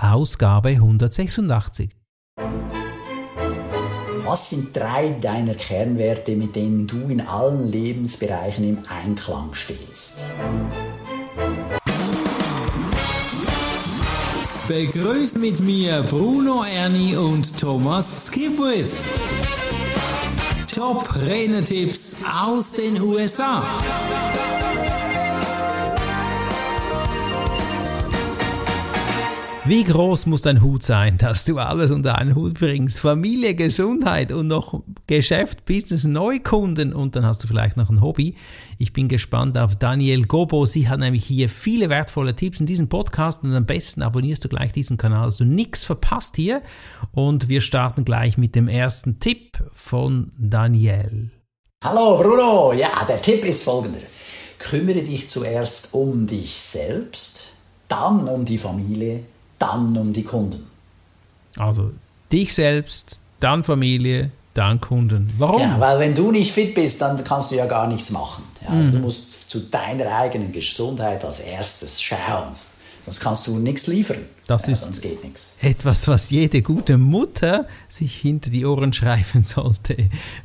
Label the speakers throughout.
Speaker 1: Ausgabe 186.
Speaker 2: Was sind drei deiner Kernwerte, mit denen du in allen Lebensbereichen im Einklang stehst?
Speaker 1: Begrüßt mit mir Bruno Erni und Thomas Skipwith. Top Rennertipps aus den USA. Wie groß muss dein Hut sein, dass du alles unter einen Hut bringst? Familie, Gesundheit und noch Geschäft, Business, Neukunden und dann hast du vielleicht noch ein Hobby. Ich bin gespannt auf Daniel Gobo. Sie hat nämlich hier viele wertvolle Tipps in diesem Podcast und am besten abonnierst du gleich diesen Kanal, dass du nichts verpasst hier. Und wir starten gleich mit dem ersten Tipp von Daniel.
Speaker 2: Hallo Bruno, ja, der Tipp ist folgender. Kümmere dich zuerst um dich selbst, dann um die Familie dann um die Kunden.
Speaker 1: Also dich selbst, dann Familie, dann Kunden. Warum?
Speaker 2: Ja, weil wenn du nicht fit bist, dann kannst du ja gar nichts machen. Ja, also mhm. Du musst zu deiner eigenen Gesundheit als erstes schauen. Sonst kannst du nichts liefern.
Speaker 1: Das ja, ist sonst geht nichts. etwas, was jede gute Mutter sich hinter die Ohren schreiben sollte.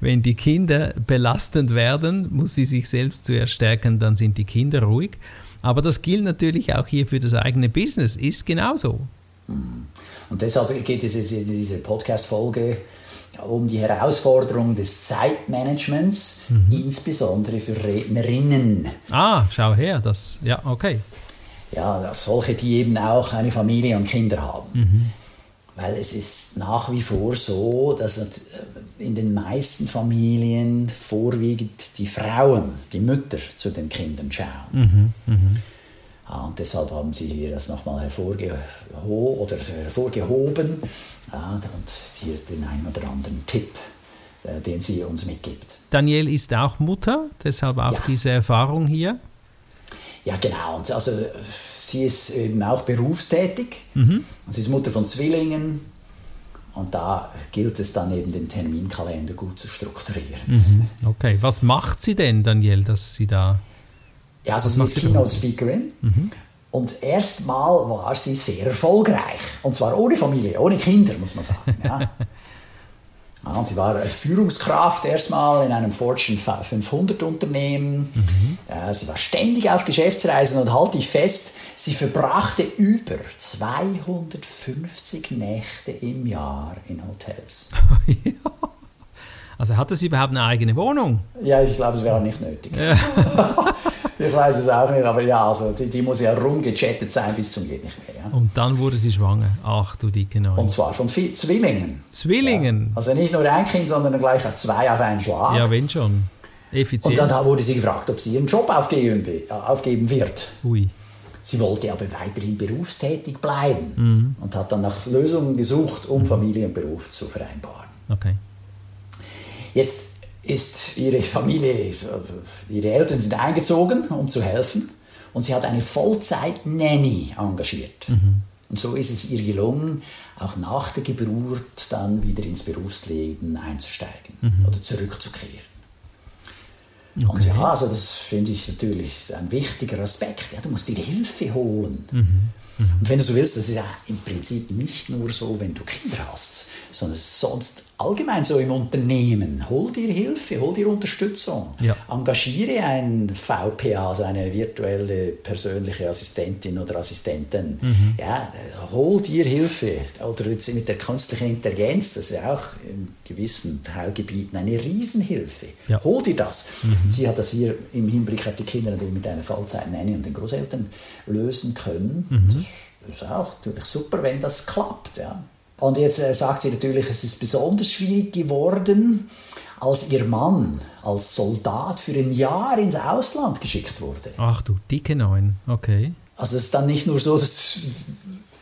Speaker 1: Wenn die Kinder belastend werden, muss sie sich selbst zuerst stärken, dann sind die Kinder ruhig. Aber das gilt natürlich auch hier für das eigene Business, ist genauso.
Speaker 2: Und deshalb geht es jetzt in dieser Podcast-Folge um die Herausforderung des Zeitmanagements, mhm. insbesondere für Rednerinnen.
Speaker 1: Ah, schau her, das, ja, okay.
Speaker 2: Ja, solche, die eben auch eine Familie und Kinder haben. Mhm. Weil es ist nach wie vor so, dass in den meisten Familien vorwiegend die Frauen, die Mütter zu den Kindern schauen. Mhm, mh. ja, und deshalb haben sie hier das nochmal hervorgeho oder hervorgehoben ja, und hier den einen oder anderen Tipp, äh, den sie uns mitgibt.
Speaker 1: Daniel ist auch Mutter, deshalb auch ja. diese Erfahrung hier.
Speaker 2: Ja, genau. Und also, sie ist eben auch berufstätig. Mhm. Sie ist Mutter von Zwillingen. Und da gilt es dann eben, den Terminkalender gut zu strukturieren.
Speaker 1: Mhm. Okay, was macht sie denn, Daniel, dass sie da.
Speaker 2: Ja, also sie ist Keynote-Speakerin. Mhm. Und erstmal war sie sehr erfolgreich. Und zwar ohne Familie, ohne Kinder, muss man sagen. Ja. Und sie war Führungskraft erstmal in einem Fortune 500 Unternehmen. Mhm. Sie war ständig auf Geschäftsreisen und halte ich fest, sie verbrachte über 250 Nächte im Jahr in Hotels.
Speaker 1: ja. Also hatte sie überhaupt eine eigene Wohnung?
Speaker 2: Ja, ich glaube, es wäre nicht nötig. Ja. ich weiß es auch nicht, aber ja, also die, die muss ja rumgechattet sein bis zum geht nicht mehr. Ja.
Speaker 1: Und dann wurde sie schwanger. Ach du dicke Neue.
Speaker 2: Und zwar von Zwillingen.
Speaker 1: Zwillingen?
Speaker 2: Ja. Also nicht nur ein Kind, sondern gleich zwei auf einen Schlag.
Speaker 1: Ja, wenn schon.
Speaker 2: Effizient. Und dann wurde sie gefragt, ob sie ihren Job aufgeben, aufgeben wird. Ui. Sie wollte aber weiterhin berufstätig bleiben mhm. und hat dann nach Lösungen gesucht, um Familie und Beruf zu vereinbaren.
Speaker 1: Okay.
Speaker 2: Jetzt ist ihre Familie, ihre Eltern sind eingezogen, um zu helfen. Und sie hat eine Vollzeit-Nanny engagiert. Mhm. Und so ist es ihr gelungen, auch nach der Geburt dann wieder ins Berufsleben einzusteigen mhm. oder zurückzukehren. Okay. Und ja, also das finde ich natürlich ein wichtiger Aspekt. Ja, du musst dir Hilfe holen. Mhm. Mhm. Und wenn du so willst, das ist ja im Prinzip nicht nur so, wenn du Kinder hast, sondern sonst allgemein so im Unternehmen. Hol dir Hilfe, hol dir Unterstützung. Ja. Engagiere einen VPA, also eine virtuelle persönliche Assistentin oder Assistenten. Mhm. Ja, hol dir Hilfe. Oder jetzt mit der künstlichen Intelligenz, das ist ja auch in gewissen Teilgebieten eine Riesenhilfe. Ja. Hol dir das. Mhm. Sie hat das hier im Hinblick auf die Kinder natürlich mit einer Fallzeit-Nanny und den Großeltern lösen können. Mhm. Das ist auch natürlich super, wenn das klappt. Ja. Und jetzt äh, sagt sie natürlich, es ist besonders schwierig geworden, als ihr Mann als Soldat für ein Jahr ins Ausland geschickt wurde.
Speaker 1: Ach du dicke Neun, okay.
Speaker 2: Also es ist dann nicht nur so, dass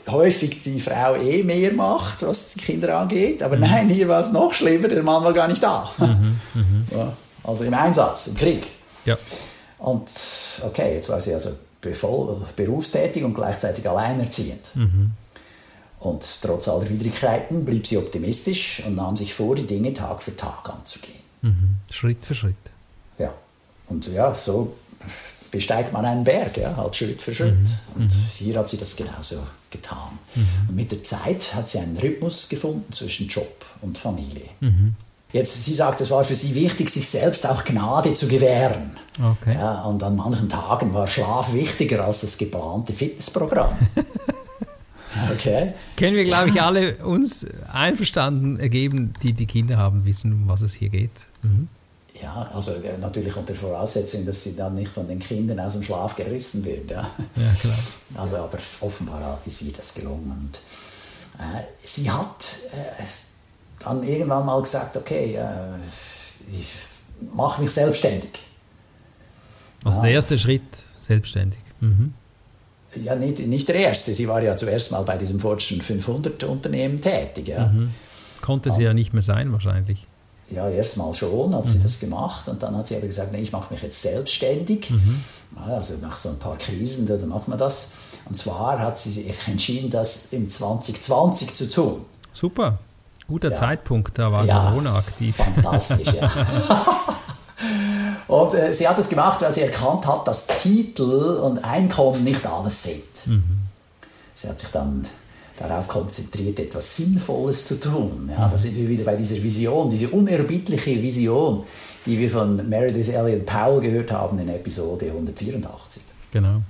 Speaker 2: häufig die Frau eh mehr macht, was die Kinder angeht, aber mhm. nein, hier war es noch schlimmer, der Mann war gar nicht da. Mhm, mhm. ja, also im Einsatz, im Krieg.
Speaker 1: Ja.
Speaker 2: Und okay, jetzt war sie also berufstätig und gleichzeitig alleinerziehend. Mhm. Und trotz aller Widrigkeiten blieb sie optimistisch und nahm sich vor, die Dinge Tag für Tag anzugehen.
Speaker 1: Mhm. Schritt für Schritt.
Speaker 2: Ja. Und ja, so besteigt man einen Berg, ja, halt Schritt für Schritt. Mhm. Und mhm. hier hat sie das genauso getan. Und mit der Zeit hat sie einen Rhythmus gefunden zwischen Job und Familie. Jetzt, sie sagt, es war für sie wichtig, sich selbst auch Gnade zu gewähren.
Speaker 1: Okay.
Speaker 2: Ja, und an manchen Tagen war Schlaf wichtiger als das geplante Fitnessprogramm. okay.
Speaker 1: Können wir, glaube ich, alle uns einverstanden ergeben, die die Kinder haben, wissen, um was es hier geht. Mhm.
Speaker 2: Ja, also äh, natürlich unter Voraussetzung, dass sie dann nicht von den Kindern aus dem Schlaf gerissen wird. Ja,
Speaker 1: ja klar.
Speaker 2: Also, aber offenbar ist ihr das gelungen. Und, äh, sie hat äh, dann irgendwann mal gesagt, okay, äh, ich mache mich selbstständig.
Speaker 1: Also der erste Schritt, selbstständig. Mhm.
Speaker 2: Ja, nicht, nicht der erste. Sie war ja zuerst mal bei diesem Fortune 500 Unternehmen tätig. Ja. Mhm.
Speaker 1: Konnte sie ja nicht mehr sein wahrscheinlich.
Speaker 2: Ja, erstmal schon hat mhm. sie das gemacht und dann hat sie aber gesagt, nee, ich mache mich jetzt selbstständig. Mhm. Also nach so ein paar Krisen, da macht man das. Und zwar hat sie sich entschieden, das im 2020 zu tun.
Speaker 1: Super. Guter ja. Zeitpunkt, da war
Speaker 2: ja,
Speaker 1: Corona aktiv.
Speaker 2: Fantastisch, ja. und äh, sie hat das gemacht, weil sie erkannt hat, dass Titel und Einkommen nicht alles sind. Mhm. Sie hat sich dann darauf konzentriert, etwas Sinnvolles zu tun. Ja, da sind wir wieder bei dieser Vision, diese unerbittliche Vision, die wir von Meredith Elliott Powell gehört haben in Episode 184.
Speaker 1: Genau.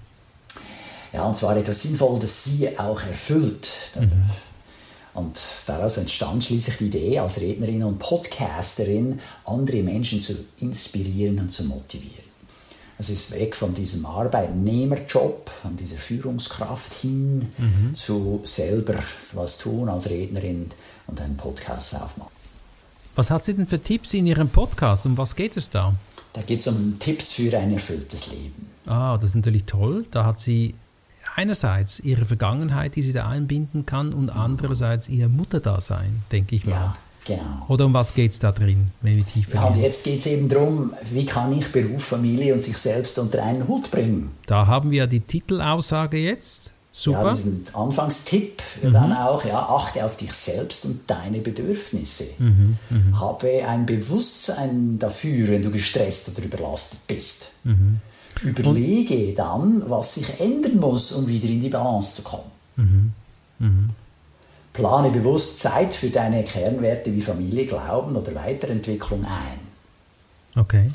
Speaker 2: Ja, und zwar etwas Sinnvolles, das sie auch erfüllt. Mhm. Und daraus entstand schließlich die Idee, als Rednerin und Podcasterin andere Menschen zu inspirieren und zu motivieren. Es ist weg von diesem Arbeitnehmerjob, von dieser Führungskraft hin mhm. zu selber was tun als Rednerin und einen Podcast aufmachen.
Speaker 1: Was hat sie denn für Tipps in ihrem Podcast? Um was geht es da?
Speaker 2: Da geht es um Tipps für ein erfülltes Leben.
Speaker 1: Ah, das ist natürlich toll. Da hat sie einerseits ihre Vergangenheit, die sie da einbinden kann, und andererseits ihr Mutterdasein, denke ich mal. Ja,
Speaker 2: genau.
Speaker 1: Oder um was geht es da drin, wenn wir tiefer
Speaker 2: Ja, und jetzt geht es eben darum, wie kann ich Beruf, Familie und sich selbst unter einen Hut bringen.
Speaker 1: Da haben wir die Titelaussage jetzt. Super.
Speaker 2: Ja, diesen Anfangstipp mhm. dann auch, ja, achte auf dich selbst und deine Bedürfnisse. Mhm, mh. Habe ein Bewusstsein dafür, wenn du gestresst oder überlastet bist. Mhm. Überlege dann, was sich ändern muss, um wieder in die Balance zu kommen. Mhm. Mhm. Plane bewusst Zeit für deine Kernwerte wie Familie, Glauben oder Weiterentwicklung ein.
Speaker 1: Okay.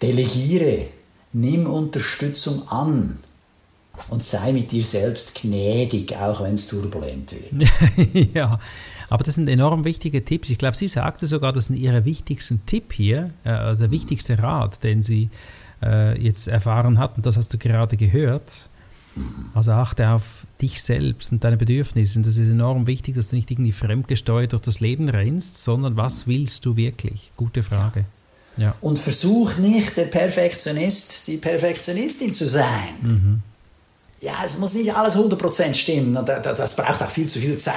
Speaker 2: Delegiere, nimm Unterstützung an und sei mit dir selbst gnädig, auch wenn es turbulent
Speaker 1: wird. ja, aber das sind enorm wichtige Tipps. Ich glaube, sie sagte sogar, das sind ihre wichtigsten Tipp hier, äh, also der wichtigste Rat, den sie äh, jetzt erfahren hat, und das hast du gerade gehört. Also achte auf dich selbst und deine Bedürfnisse. Und das ist enorm wichtig, dass du nicht irgendwie fremdgesteuert durch das Leben rennst, sondern was willst du wirklich? Gute Frage. Ja.
Speaker 2: Und versuch nicht der Perfektionist, die Perfektionistin zu sein. Mhm ja, es muss nicht alles 100% stimmen. Das braucht auch viel zu viel Zeit.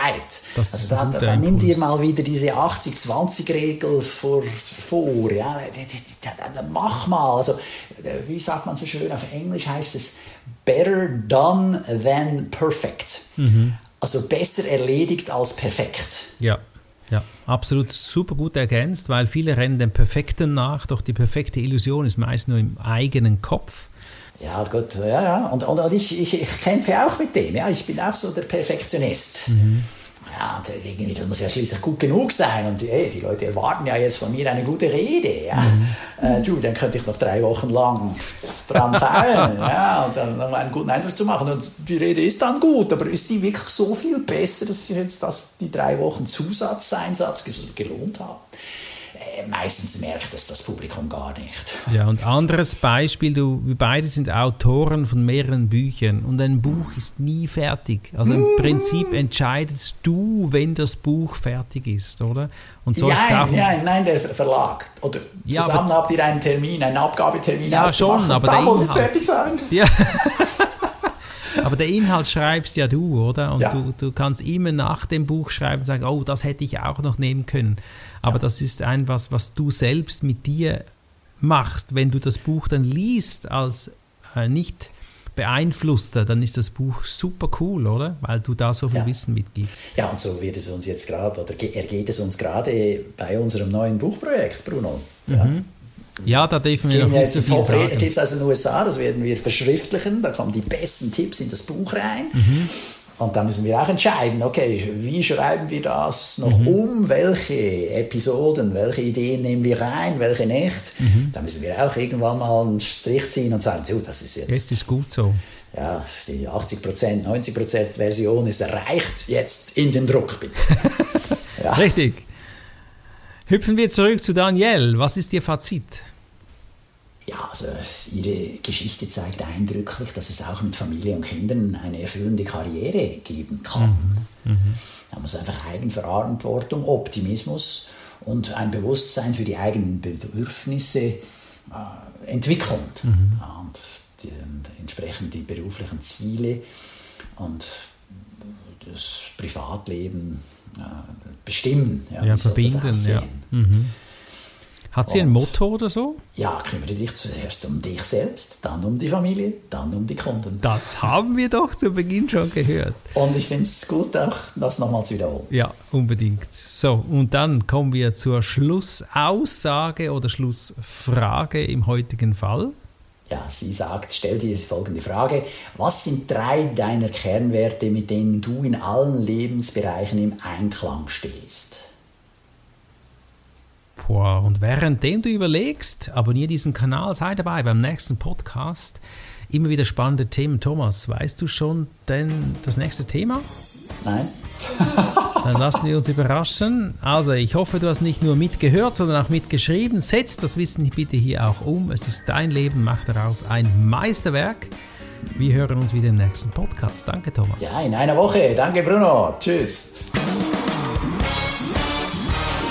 Speaker 2: Das also da, da, nimm dir mal wieder diese 80-20-Regel vor, vor. Ja. Mach mal. Also, wie sagt man so schön auf Englisch heißt es better done than perfect. Mhm. Also besser erledigt als perfekt.
Speaker 1: Ja. Ja, absolut super gut ergänzt, weil viele rennen dem Perfekten nach, doch die perfekte Illusion ist meist nur im eigenen Kopf.
Speaker 2: Ja, gut, ja, ja. Und, und, und ich, ich, ich, kämpfe auch mit dem. Ja, ich bin auch so der Perfektionist. Mhm. Ja, irgendwie, das muss ja schließlich gut genug sein. Und ey, die Leute erwarten ja jetzt von mir eine gute Rede. Ja. Mhm. Äh, du, dann könnte ich noch drei Wochen lang dran feilen ja, und dann einen guten Eindruck zu machen. Und die Rede ist dann gut, aber ist die wirklich so viel besser, dass ich jetzt das, die drei Wochen Zusatzeinsatz gelohnt habe? Äh, meistens merkt es das Publikum gar nicht.
Speaker 1: Ja, und anderes Beispiel, du, wir beide sind Autoren von mehreren Büchern und ein Buch ist nie fertig. Also im Prinzip entscheidest du, wenn das Buch fertig ist, oder?
Speaker 2: Und so ja, ja, nein, der Verlag. Oder ja, zusammen aber, habt ihr einen Termin, einen Abgabetermin
Speaker 1: Ja, schon, aber
Speaker 2: da
Speaker 1: muss
Speaker 2: es fertig sein.
Speaker 1: Ja. Aber der Inhalt schreibst ja du, oder? Und ja. du, du kannst immer nach dem Buch schreiben und sagen, oh, das hätte ich auch noch nehmen können. Aber ja. das ist etwas, was du selbst mit dir machst. Wenn du das Buch dann liest als äh, nicht beeinflusster, dann ist das Buch super cool, oder? Weil du da so viel ja. Wissen mitgibst.
Speaker 2: Ja, und so wird es uns jetzt gerade, oder ergeht es uns gerade bei unserem neuen Buchprojekt, Bruno.
Speaker 1: Mhm. Ja, da dürfen wir noch
Speaker 2: so viel Top-Tipps aus den USA, das werden wir verschriftlichen, da kommen die besten Tipps in das Buch rein. Mhm. Und da müssen wir auch entscheiden, okay, wie schreiben wir das noch mhm. um? Welche Episoden, welche Ideen nehmen wir rein, welche nicht? Mhm. Da müssen wir auch irgendwann mal einen Strich ziehen und sagen, so, das ist jetzt.
Speaker 1: Jetzt ist gut so.
Speaker 2: Ja, die 80%, 90% Version ist erreicht, jetzt in den Druck bitte.
Speaker 1: ja. Richtig. Hüpfen wir zurück zu Danielle. Was ist Ihr Fazit?
Speaker 2: Ja, also ihre Geschichte zeigt eindrücklich, dass es auch mit Familie und Kindern eine erfüllende Karriere geben kann. Mhm. Mhm. Man muss einfach Eigenverantwortung, Optimismus und ein Bewusstsein für die eigenen Bedürfnisse äh, entwickeln. Mhm. und, die, und entsprechend die beruflichen Ziele und das Privatleben äh, bestimmen.
Speaker 1: Ja, ja verbinden. Ja. Mhm. Hat sie und, ein Motto oder so?
Speaker 2: Ja, kümmere dich zuerst um dich selbst, dann um die Familie, dann um die Kunden.
Speaker 1: Das haben wir doch zu Beginn schon gehört.
Speaker 2: Und ich finde es gut, auch das nochmal zu wiederholen.
Speaker 1: Ja, unbedingt. So, und dann kommen wir zur Schlussaussage oder Schlussfrage im heutigen Fall.
Speaker 2: Ja, sie sagt, stell dir folgende Frage. Was sind drei deiner Kernwerte, mit denen du in allen Lebensbereichen im Einklang stehst?
Speaker 1: Boah, und währenddem du überlegst, abonniere diesen Kanal, sei dabei beim nächsten Podcast. Immer wieder spannende Themen. Thomas, weißt du schon denn das nächste Thema?
Speaker 2: Nein.
Speaker 1: Dann lassen wir uns überraschen. Also, ich hoffe, du hast nicht nur mitgehört, sondern auch mitgeschrieben. Setz das Wissen bitte hier auch um. Es ist dein Leben, mach daraus ein Meisterwerk. Wir hören uns wieder im nächsten Podcast. Danke, Thomas.
Speaker 2: Ja, in einer Woche. Danke, Bruno. Tschüss.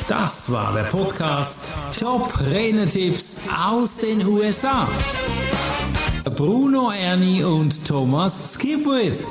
Speaker 3: Das war der Podcast Top Renetipps aus den USA. Bruno Ernie und Thomas Skipwith.